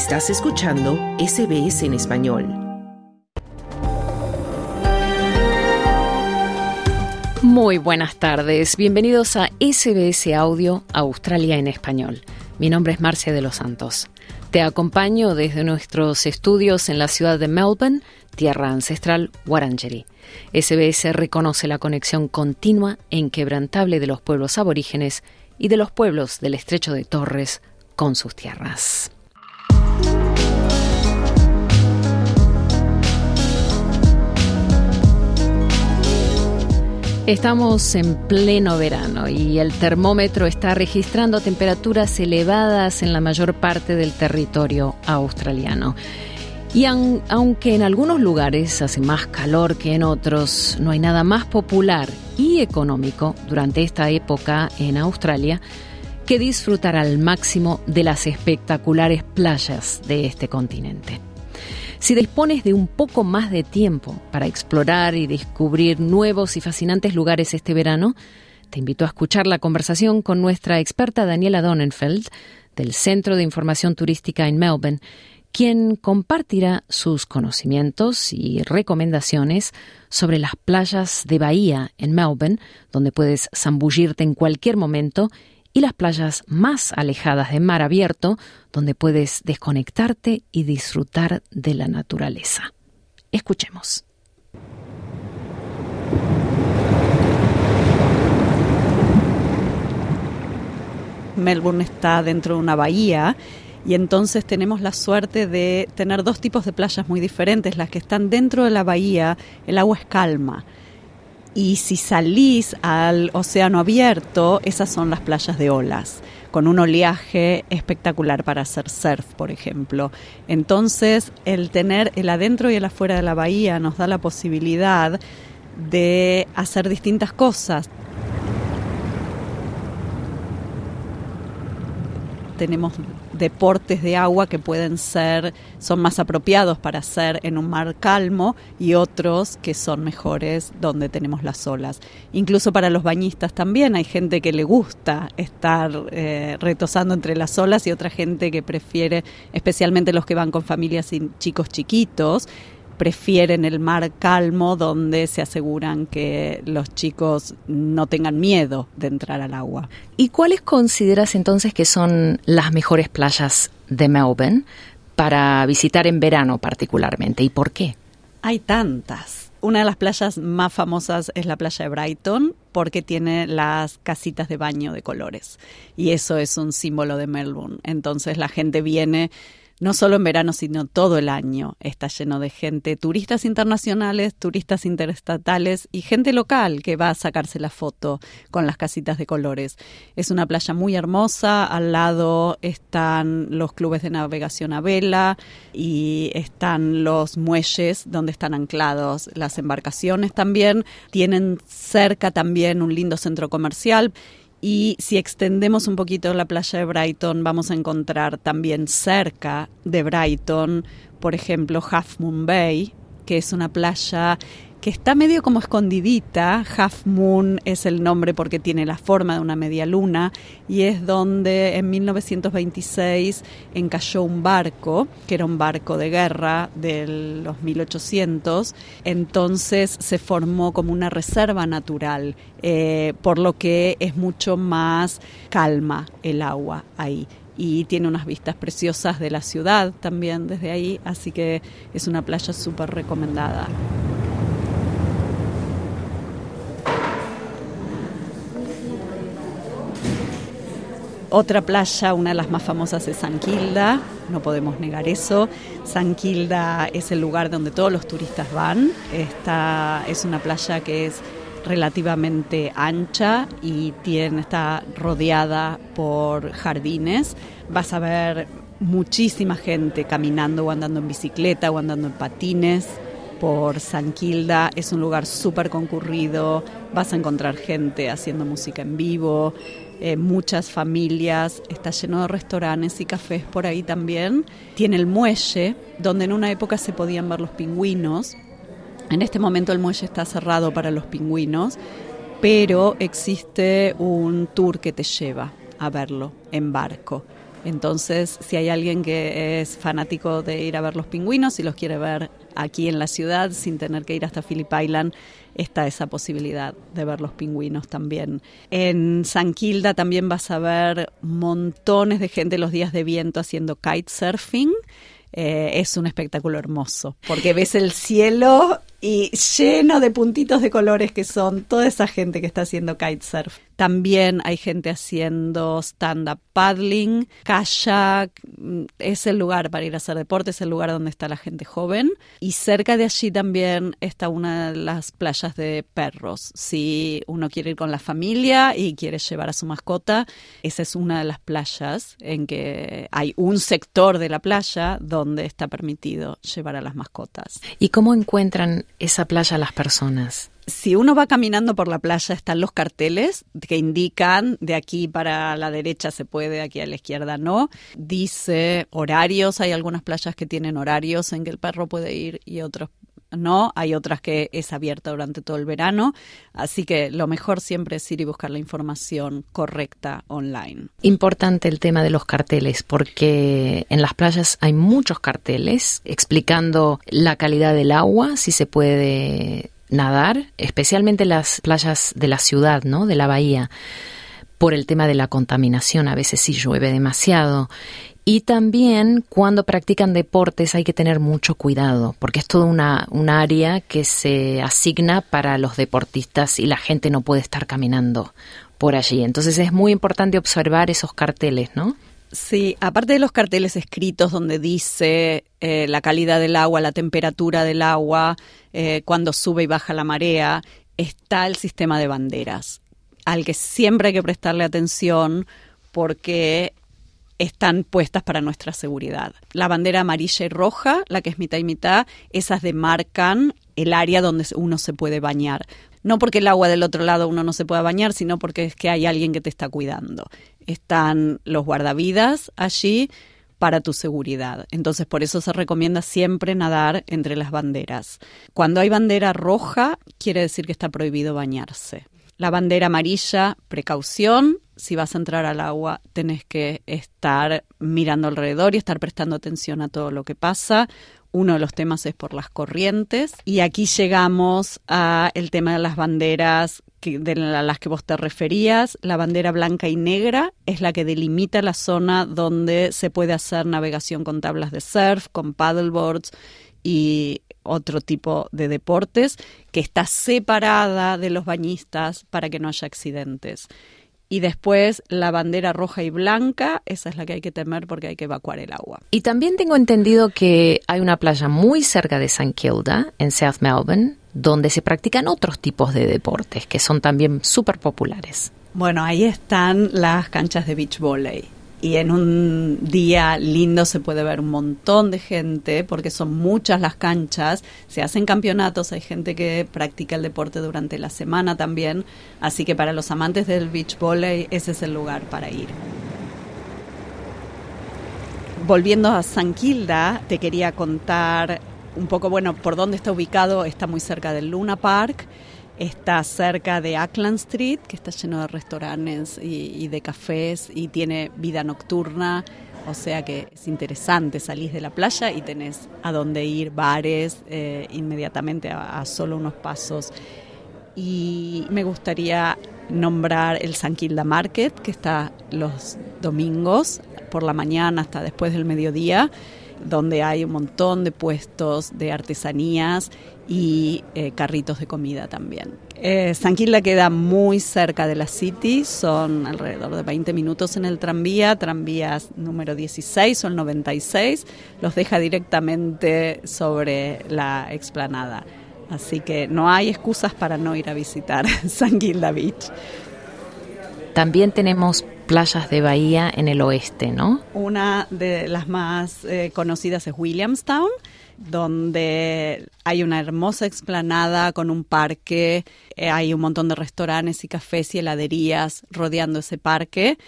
Estás escuchando SBS en español. Muy buenas tardes, bienvenidos a SBS Audio Australia en español. Mi nombre es Marcia de los Santos. Te acompaño desde nuestros estudios en la ciudad de Melbourne, tierra ancestral Wurundjeri. SBS reconoce la conexión continua e inquebrantable de los pueblos aborígenes y de los pueblos del estrecho de Torres con sus tierras. Estamos en pleno verano y el termómetro está registrando temperaturas elevadas en la mayor parte del territorio australiano. Y aunque en algunos lugares hace más calor que en otros, no hay nada más popular y económico durante esta época en Australia que disfrutar al máximo de las espectaculares playas de este continente. Si dispones de un poco más de tiempo para explorar y descubrir nuevos y fascinantes lugares este verano, te invito a escuchar la conversación con nuestra experta Daniela Donenfeld del Centro de Información Turística en Melbourne, quien compartirá sus conocimientos y recomendaciones sobre las playas de Bahía en Melbourne, donde puedes zambullirte en cualquier momento y las playas más alejadas de mar abierto, donde puedes desconectarte y disfrutar de la naturaleza. Escuchemos. Melbourne está dentro de una bahía y entonces tenemos la suerte de tener dos tipos de playas muy diferentes. Las que están dentro de la bahía, el agua es calma y si salís al océano abierto, esas son las playas de olas, con un oleaje espectacular para hacer surf, por ejemplo. Entonces, el tener el adentro y el afuera de la bahía nos da la posibilidad de hacer distintas cosas. Tenemos deportes de agua que pueden ser, son más apropiados para hacer en un mar calmo y otros que son mejores donde tenemos las olas. Incluso para los bañistas también hay gente que le gusta estar eh, retosando entre las olas y otra gente que prefiere, especialmente los que van con familias y chicos chiquitos, prefieren el mar calmo donde se aseguran que los chicos no tengan miedo de entrar al agua. ¿Y cuáles consideras entonces que son las mejores playas de Melbourne para visitar en verano particularmente y por qué? Hay tantas. Una de las playas más famosas es la playa de Brighton porque tiene las casitas de baño de colores y eso es un símbolo de Melbourne. Entonces la gente viene no solo en verano, sino todo el año. Está lleno de gente, turistas internacionales, turistas interestatales y gente local que va a sacarse la foto con las casitas de colores. Es una playa muy hermosa, al lado están los clubes de navegación a vela y están los muelles donde están anclados las embarcaciones también. Tienen cerca también un lindo centro comercial y si extendemos un poquito la playa de Brighton, vamos a encontrar también cerca de Brighton, por ejemplo, Half Moon Bay, que es una playa que está medio como escondidita. Half Moon es el nombre porque tiene la forma de una media luna y es donde en 1926 encalló un barco, que era un barco de guerra de los 1800. Entonces se formó como una reserva natural, eh, por lo que es mucho más calma el agua ahí y tiene unas vistas preciosas de la ciudad también desde ahí, así que es una playa súper recomendada. Otra playa, una de las más famosas es San Quilda, no podemos negar eso. San Quilda es el lugar donde todos los turistas van. Esta es una playa que es relativamente ancha y tiene, está rodeada por jardines. Vas a ver muchísima gente caminando o andando en bicicleta o andando en patines por San Quilda. Es un lugar súper concurrido, vas a encontrar gente haciendo música en vivo, eh, muchas familias, está lleno de restaurantes y cafés por ahí también. Tiene el muelle, donde en una época se podían ver los pingüinos. En este momento el muelle está cerrado para los pingüinos, pero existe un tour que te lleva a verlo en barco. Entonces, si hay alguien que es fanático de ir a ver los pingüinos y los quiere ver aquí en la ciudad sin tener que ir hasta Phillip Island, está esa posibilidad de ver los pingüinos también. En San Quilda también vas a ver montones de gente los días de viento haciendo kitesurfing. Eh, es un espectáculo hermoso, porque ves el cielo y lleno de puntitos de colores que son toda esa gente que está haciendo kitesurf. También hay gente haciendo stand-up paddling, kayak, mm, es el lugar para ir a hacer deporte, es el lugar donde está la gente joven. Y cerca de allí también está una de las playas de perros. Si uno quiere ir con la familia y quiere llevar a su mascota, esa es una de las playas en que hay un sector de la playa donde está permitido llevar a las mascotas. ¿Y cómo encuentran esa playa las personas? Si uno va caminando por la playa están los carteles que indican de aquí para la derecha se puede, aquí a la izquierda no. Dice horarios, hay algunas playas que tienen horarios en que el perro puede ir y otros no, hay otras que es abierta durante todo el verano, así que lo mejor siempre es ir y buscar la información correcta online. Importante el tema de los carteles, porque en las playas hay muchos carteles explicando la calidad del agua, si se puede nadar, especialmente las playas de la ciudad, ¿no? De la bahía por el tema de la contaminación, a veces si llueve demasiado y también cuando practican deportes hay que tener mucho cuidado, porque es toda una, un área que se asigna para los deportistas y la gente no puede estar caminando por allí. Entonces es muy importante observar esos carteles, ¿no? Sí, aparte de los carteles escritos donde dice eh, la calidad del agua, la temperatura del agua, eh, cuando sube y baja la marea, está el sistema de banderas, al que siempre hay que prestarle atención porque están puestas para nuestra seguridad. La bandera amarilla y roja, la que es mitad y mitad, esas demarcan el área donde uno se puede bañar. No porque el agua del otro lado uno no se pueda bañar, sino porque es que hay alguien que te está cuidando. Están los guardavidas allí para tu seguridad. Entonces, por eso se recomienda siempre nadar entre las banderas. Cuando hay bandera roja, quiere decir que está prohibido bañarse. La bandera amarilla, precaución. Si vas a entrar al agua, tenés que estar mirando alrededor y estar prestando atención a todo lo que pasa. Uno de los temas es por las corrientes. Y aquí llegamos a el tema de las banderas que, de las que vos te referías. La bandera blanca y negra es la que delimita la zona donde se puede hacer navegación con tablas de surf, con paddleboards y otro tipo de deportes, que está separada de los bañistas para que no haya accidentes. Y después la bandera roja y blanca, esa es la que hay que temer porque hay que evacuar el agua. Y también tengo entendido que hay una playa muy cerca de St. Kilda, en South Melbourne, donde se practican otros tipos de deportes que son también súper populares. Bueno, ahí están las canchas de beach volley y en un día lindo se puede ver un montón de gente porque son muchas las canchas, se hacen campeonatos, hay gente que practica el deporte durante la semana también, así que para los amantes del beach volley ese es el lugar para ir. Volviendo a San Quilda, te quería contar un poco, bueno, por dónde está ubicado, está muy cerca del Luna Park Está cerca de Ackland Street, que está lleno de restaurantes y, de cafés y tiene vida nocturna. O sea que es interesante, salís de la playa y tenés a dónde ir, bares, eh, inmediatamente a, solo unos pasos. Y me gustaría nombrar el San Kilda Market, que está los domingos por la mañana hasta después del mediodía, donde hay un montón de puestos de artesanías y eh, carritos de comida también. Eh, San Quilda queda muy cerca de la City, son alrededor de 20 minutos en el tranvía, tranvías número 16 o el 96, los deja directamente sobre la explanada. Así que no hay excusas para no ir a visitar San Quilda Beach. También tenemos playas de bahía en el oeste, ¿no? Una de las más eh, conocidas es Williamstown donde hay una hermosa explanada con un parque, eh, hay un montón de restaurantes y cafés y heladerías rodeando ese parque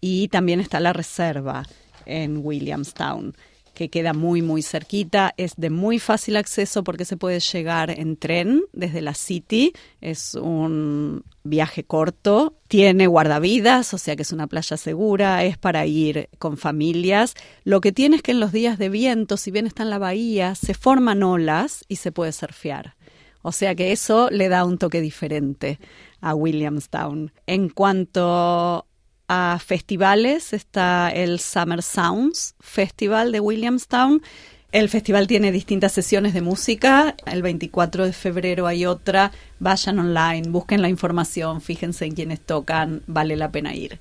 y también está la reserva en Williamstown. Que queda muy muy cerquita, es de muy fácil acceso porque se puede llegar en tren desde la City, es un viaje corto, tiene guardavidas, o sea que es una playa segura, es para ir con familias. Lo que tiene es que en los días de viento, si bien está en la bahía, se forman olas y se puede surfear. O sea que eso le da un toque diferente a Williamstown. En cuanto a festivales está el Summer Sounds Festival de Williamstown. El festival tiene distintas sesiones de música. El 24 de febrero hay otra. Vayan online, busquen la información, fíjense en quiénes tocan, vale la pena ir.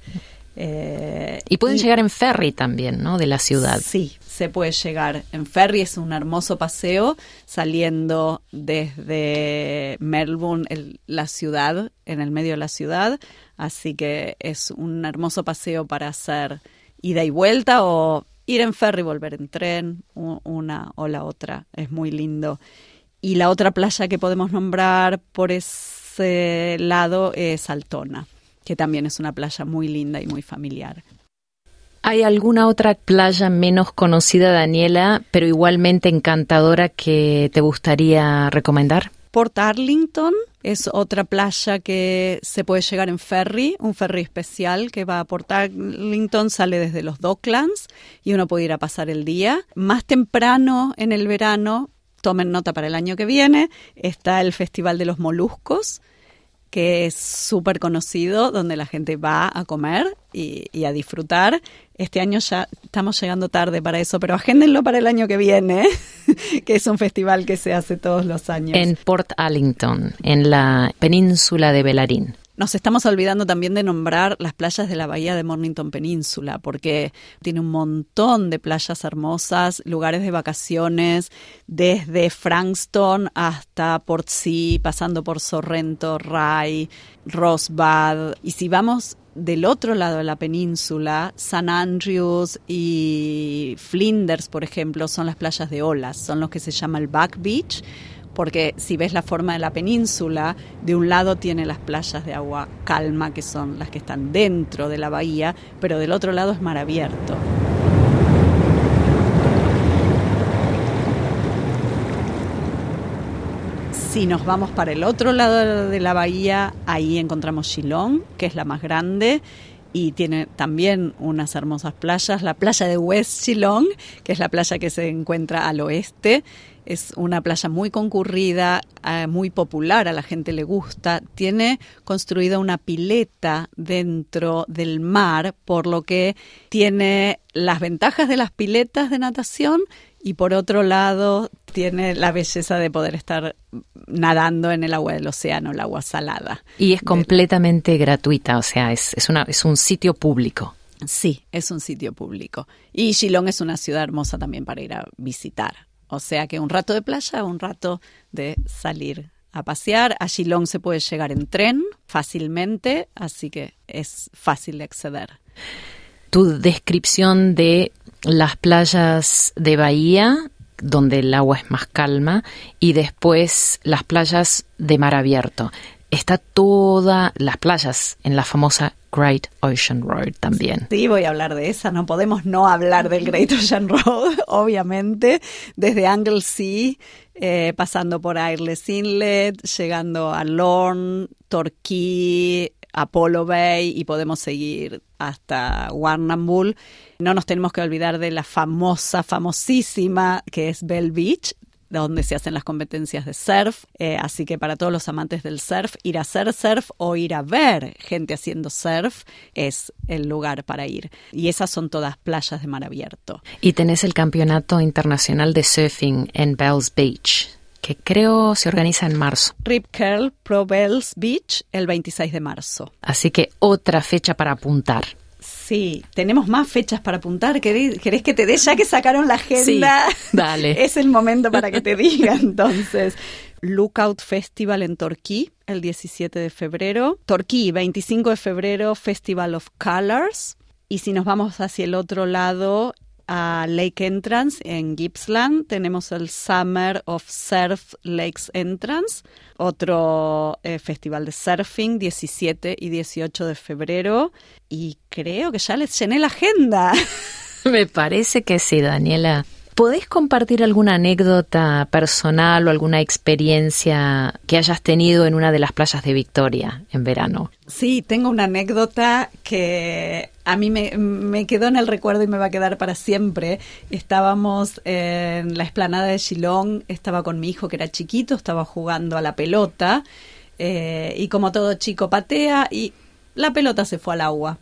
Eh, y pueden llegar en ferry también, ¿no? De la ciudad. Sí, se puede llegar en ferry. Es un hermoso paseo saliendo desde Melbourne, la ciudad, en el medio de la ciudad. Así que es un hermoso paseo para hacer ida y vuelta o ir en ferry, volver en tren, una o la otra. Es muy lindo. Y la otra playa que podemos nombrar por ese lado es Altona, que también es una playa muy linda y muy familiar. ¿Hay alguna otra playa menos conocida, Daniela, pero igualmente encantadora que te gustaría recomendar? Port Arlington es otra playa que se puede llegar en ferry, un ferry especial que va a Port Arlington, sale desde los Docklands y uno puede ir a pasar el día. Más temprano en el verano, tomen nota para el año que viene, está el Festival de los Moluscos, que es súper conocido, donde la gente va a comer y, a disfrutar. Este año ya estamos llegando tarde para eso, pero agéndenlo para el año que viene, que es un festival que se hace todos los años. En Port Arlington, en la península de Belarín. Nos estamos olvidando también de nombrar las playas de la bahía de Mornington Península, porque tiene un montón de playas hermosas, lugares de vacaciones, desde Frankston hasta Port Sea, pasando por Sorrento, Rye, Rosbud. Y si vamos del otro lado de la península, San Andrews y Flinders, por ejemplo, son las playas de olas, son los que se llama el Back Beach porque si ves la forma de la península, de un lado tiene las playas de agua calma, que son las que están dentro de la bahía, pero del otro lado es mar abierto. Si nos vamos para el otro lado de la bahía, ahí encontramos Shillong, que es la más grande y tiene también unas hermosas playas. La playa de West Shillong, que es la playa que se encuentra al oeste, es una playa muy concurrida, eh, muy popular, a la gente le gusta. Tiene construida una pileta dentro del mar, por lo que tiene las ventajas de las piletas de natación y por otro lado tiene la belleza de poder estar nadando en el agua del océano, el agua salada. Y es completamente gratuita, o sea, es, es, una, es un sitio público. Sí, es un sitio público. Y Shillong es una ciudad hermosa también para ir a visitar. O sea que un rato de playa, un rato de salir a pasear. A Shillong se puede llegar en tren fácilmente, así que es fácil de acceder. Tu descripción de las playas de Bahía, donde el agua es más calma, y después las playas de mar abierto. Está toda las playas en la famosa Great Ocean Road también. Sí, voy a hablar de esa. No podemos no hablar del Great Ocean Road, obviamente. Desde Anglesey, eh, pasando por Airless Inlet, llegando a Lorne, Torquay, Apollo Bay y podemos seguir hasta Warrnambool. No nos tenemos que olvidar de la famosa, famosísima que es Bell Beach, donde se hacen las competencias de surf. Eh, así que para todos los amantes del surf, ir a hacer surf o ir a ver gente haciendo surf es el lugar para ir. Y esas son todas playas de mar abierto. Y tenés el Campeonato Internacional de Surfing en Bells Beach que creo se organiza en marzo. Rip Curl Pro Bells Beach el 26 de marzo. Así que otra fecha para apuntar. Sí, tenemos más fechas para apuntar. ¿Querés, que te dé ya que sacaron la agenda? Sí, dale. es el momento para que te diga entonces. Lookout Festival en Torquay el 17 de febrero. Torquay, 25 de febrero, Festival of Colors. Y si nos vamos hacia el otro lado, a Lake Entrance en Gippsland. Tenemos el Summer of Surf Lakes Entrance, otro eh, festival de surfing, 17 y 18 de febrero. Y creo que ya les llené la agenda. Me parece que sí, Daniela. ¿Podés compartir alguna anécdota personal o alguna experiencia que hayas tenido en una de las playas de Victoria en verano? Sí, tengo una anécdota que a mí me, quedó en el recuerdo y me va a quedar para siempre. Estábamos en la explanada de Shillong, estaba con mi hijo que era chiquito, estaba jugando a la pelota eh, y como todo chico patea y la pelota se fue al agua.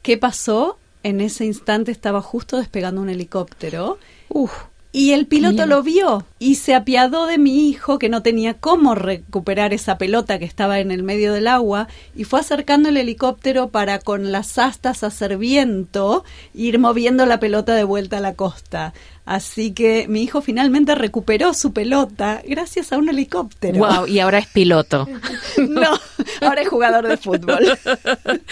¿Qué pasó? En ese instante estaba justo despegando un helicóptero. Uf, y el piloto lo vio y se apiadó de mi hijo que no tenía cómo recuperar esa pelota que estaba en el medio del agua y fue acercando el helicóptero para con las astas hacer viento ir moviendo la pelota de vuelta a la costa. Así que mi hijo finalmente recuperó su pelota gracias a un helicóptero. Wow, y ahora es piloto. no, ahora es jugador de fútbol.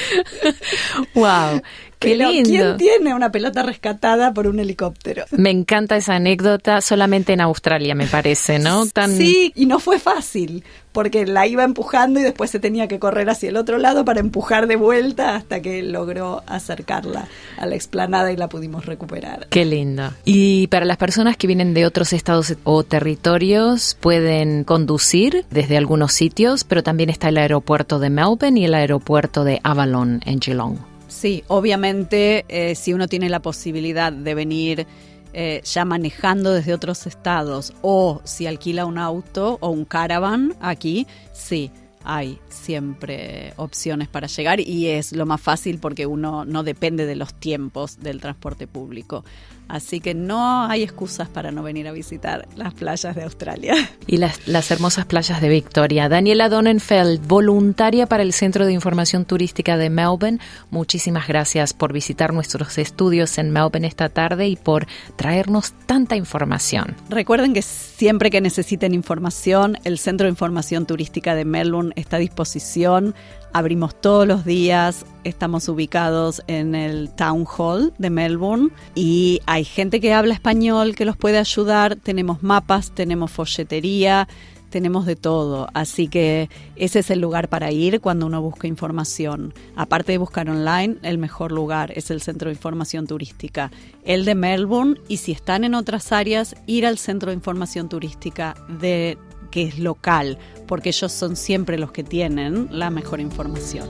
wow. Qué lindo. ¿Quién tiene una pelota rescatada por un helicóptero? Me encanta esa anécdota, solamente en Australia me parece, ¿no? Tan... Sí, y no fue fácil, porque la iba empujando y después se tenía que correr hacia el otro lado para empujar de vuelta hasta que logró acercarla a la explanada y la pudimos recuperar. Qué lindo. Y para las personas que vienen de otros estados o territorios, pueden conducir desde algunos sitios, pero también está el aeropuerto de Melbourne y el aeropuerto de Avalon en Geelong. Sí, obviamente eh, si uno tiene la posibilidad de venir eh, ya manejando desde otros estados o si alquila un auto o un caravan aquí, sí, hay siempre opciones para llegar y es lo más fácil porque uno no depende de los tiempos del transporte público. Así que no hay excusas para no venir a visitar las playas de Australia. Y las, las hermosas playas de Victoria. Daniela Donenfeld, voluntaria para el Centro de Información Turística de Melbourne, muchísimas gracias por visitar nuestros estudios en Melbourne esta tarde y por traernos tanta información. Recuerden que siempre que necesiten información, el Centro de Información Turística de Melbourne está a disposición Abrimos todos los días, estamos ubicados en el Town Hall de Melbourne y hay gente que habla español que los puede ayudar, tenemos mapas, tenemos folletería, tenemos de todo, así que ese es el lugar para ir cuando uno busca información. Aparte de buscar online, el mejor lugar es el Centro de Información Turística, el de Melbourne, y si están en otras áreas, ir al Centro de Información Turística de que es local, porque ellos son siempre los que tienen la mejor información.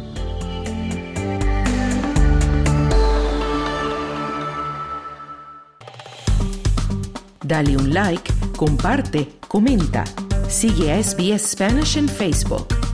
Dale un like, comparte, comenta. Sigue a SBS Spanish en Facebook.